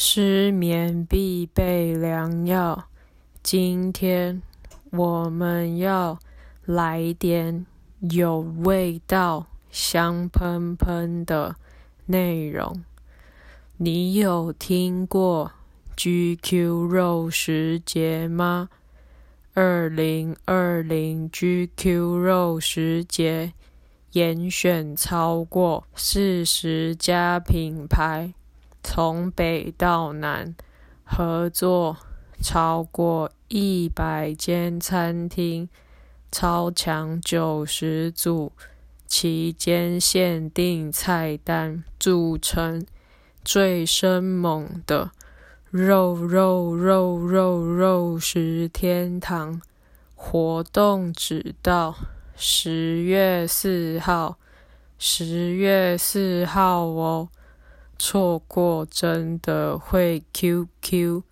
失眠必备良药。今天我们要来点有味道、香喷喷的内容。你有听过 GQ 肉食节吗？二零二零 GQ 肉食节严选超过四十家品牌。从北到南，合作超过一百间餐厅，超强九十组期间限定菜单，组成最生猛的肉肉肉肉肉食天堂。活动只到十月四号，十月四号哦。错过真的会 QQ，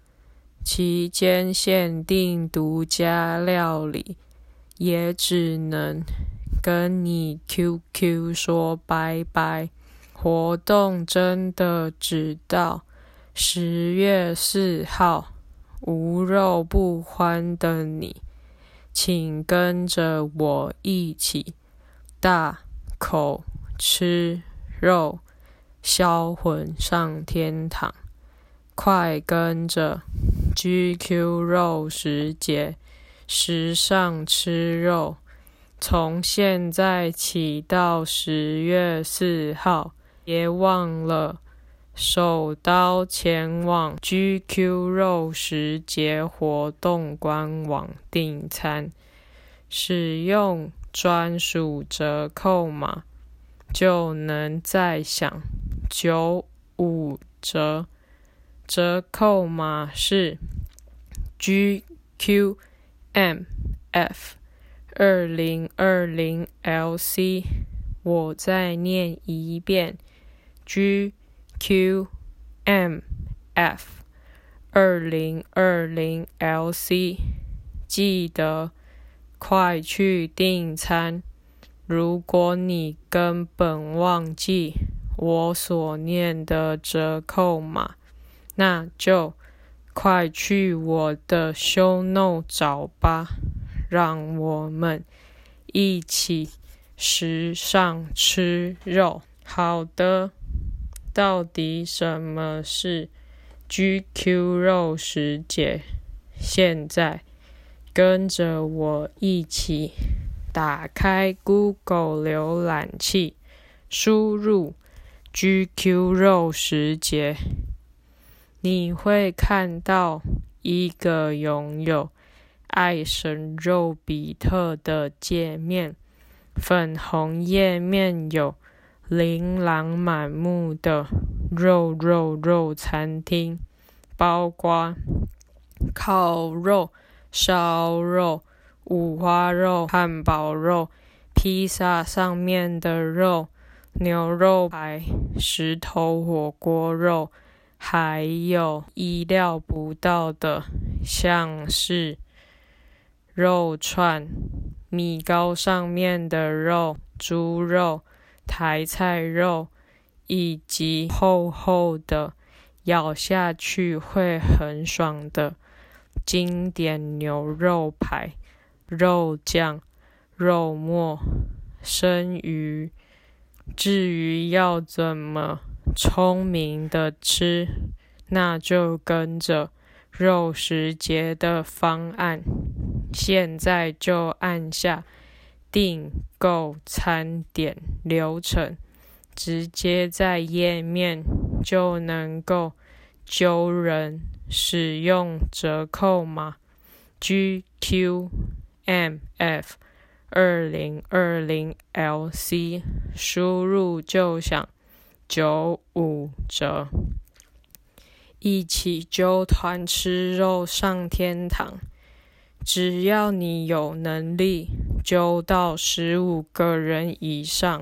期间限定独家料理，也只能跟你 QQ 说拜拜。活动真的只到十月四号，无肉不欢的你，请跟着我一起大口吃肉。销魂上天堂，快跟着 GQ 肉食节时尚吃肉，从现在起到十月四号，别忘了手刀前往 GQ 肉食节活动官网订餐，使用专属折扣码，就能再享。九五折，折扣码是 GQMF 二零二零 LC。我再念一遍：GQMF 二零二零 LC。记得快去订餐，如果你根本忘记。我所念的折扣码，那就快去我的 show note 找吧。让我们一起时尚吃肉。好的，到底什么是 GQ 肉食节？现在跟着我一起打开 Google 浏览器，输入。GQ 肉食节，你会看到一个拥有爱神肉比特的界面。粉红页面有琳琅满目的肉肉肉餐厅，包括烤肉、烧肉、五花肉、汉堡肉、披萨上面的肉。牛肉排、石头火锅肉，还有意料不到的，像是肉串、米糕上面的肉、猪肉、台菜肉，以及厚厚的、咬下去会很爽的经典牛肉排、肉酱、肉末、生鱼。至于要怎么聪明的吃，那就跟着肉食节的方案，现在就按下订购餐点流程，直接在页面就能够揪人使用折扣码 GQMF。二零二零 LC 输入就享九五折，一起揪团吃肉上天堂。只要你有能力揪到十五个人以上，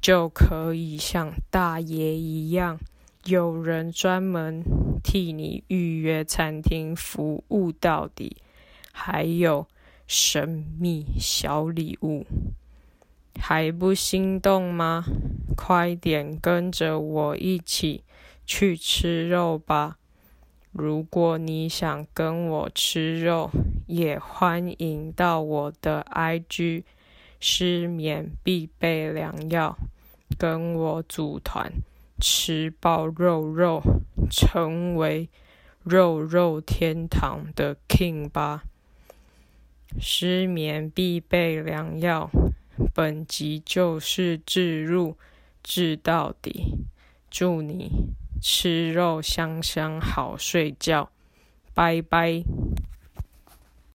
就可以像大爷一样，有人专门替你预约餐厅服务到底，还有。神秘小礼物，还不心动吗？快点跟着我一起去吃肉吧。如果你想跟我吃肉，也欢迎到我的 IG 失眠必备良药，跟我组团吃爆肉肉，成为肉肉天堂的 King 吧。失眠必备良药，本集就是置入，治到底。祝你吃肉香香，好睡觉，拜拜。